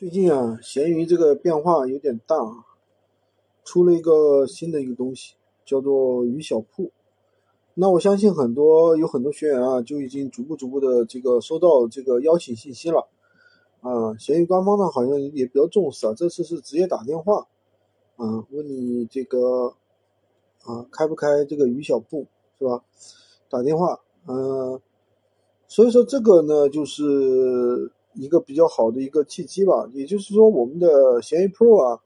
最近啊，闲鱼这个变化有点大啊，出了一个新的一个东西，叫做鱼小铺。那我相信很多有很多学员啊，就已经逐步逐步的这个收到这个邀请信息了啊。闲鱼官方呢，好像也比较重视啊，这次是直接打电话啊，问你这个啊开不开这个鱼小铺是吧？打电话，嗯，所以说这个呢就是。一个比较好的一个契机吧，也就是说，我们的闲鱼 Pro 啊，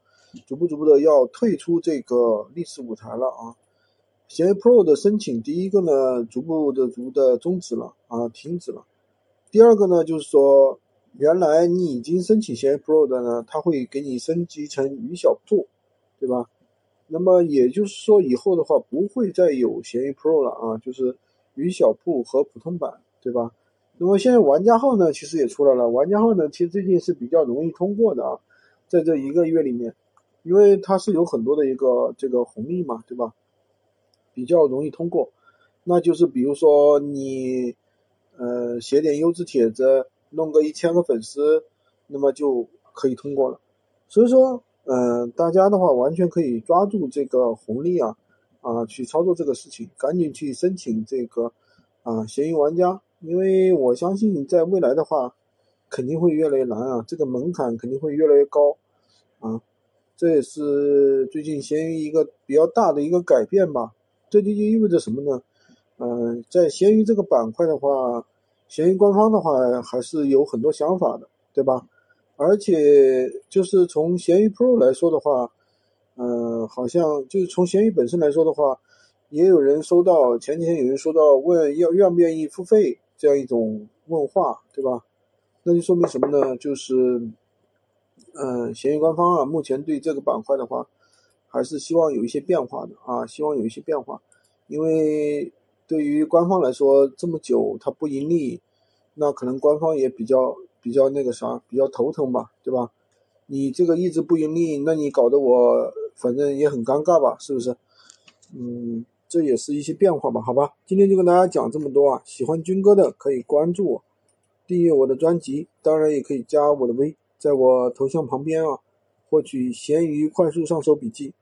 逐步逐步的要退出这个历史舞台了啊。闲鱼 Pro 的申请，第一个呢，逐步的逐步的终止了啊，停止了。第二个呢，就是说，原来你已经申请闲鱼 Pro 的呢，它会给你升级成鱼小铺，对吧？那么也就是说，以后的话不会再有闲鱼 Pro 了啊，就是鱼小铺和普通版，对吧？那么现在玩家号呢，其实也出来了。玩家号呢，其实最近是比较容易通过的啊，在这一个月里面，因为它是有很多的一个这个红利嘛，对吧？比较容易通过。那就是比如说你，呃，写点优质帖子，弄个一千个粉丝，那么就可以通过了。所以说，嗯，大家的话完全可以抓住这个红利啊，啊，去操作这个事情，赶紧去申请这个啊，闲鱼玩家。因为我相信，在未来的话，肯定会越来越难啊，这个门槛肯定会越来越高，啊，这也是最近闲鱼一个比较大的一个改变吧。这就意味着什么呢？嗯，在闲鱼这个板块的话，闲鱼官方的话还是有很多想法的，对吧？而且就是从闲鱼 Pro 来说的话，嗯，好像就是从闲鱼本身来说的话，也有人收到前几天有人收到问要愿不愿意付费。这样一种问话，对吧？那就说明什么呢？就是，嗯，闲鱼官方啊，目前对这个板块的话，还是希望有一些变化的啊，希望有一些变化。因为对于官方来说，这么久它不盈利，那可能官方也比较比较那个啥，比较头疼吧，对吧？你这个一直不盈利，那你搞得我反正也很尴尬吧，是不是？嗯。这也是一些变化吧，好吧，今天就跟大家讲这么多啊。喜欢军哥的可以关注我，订阅我的专辑，当然也可以加我的微，在我头像旁边啊，获取闲鱼快速上手笔记。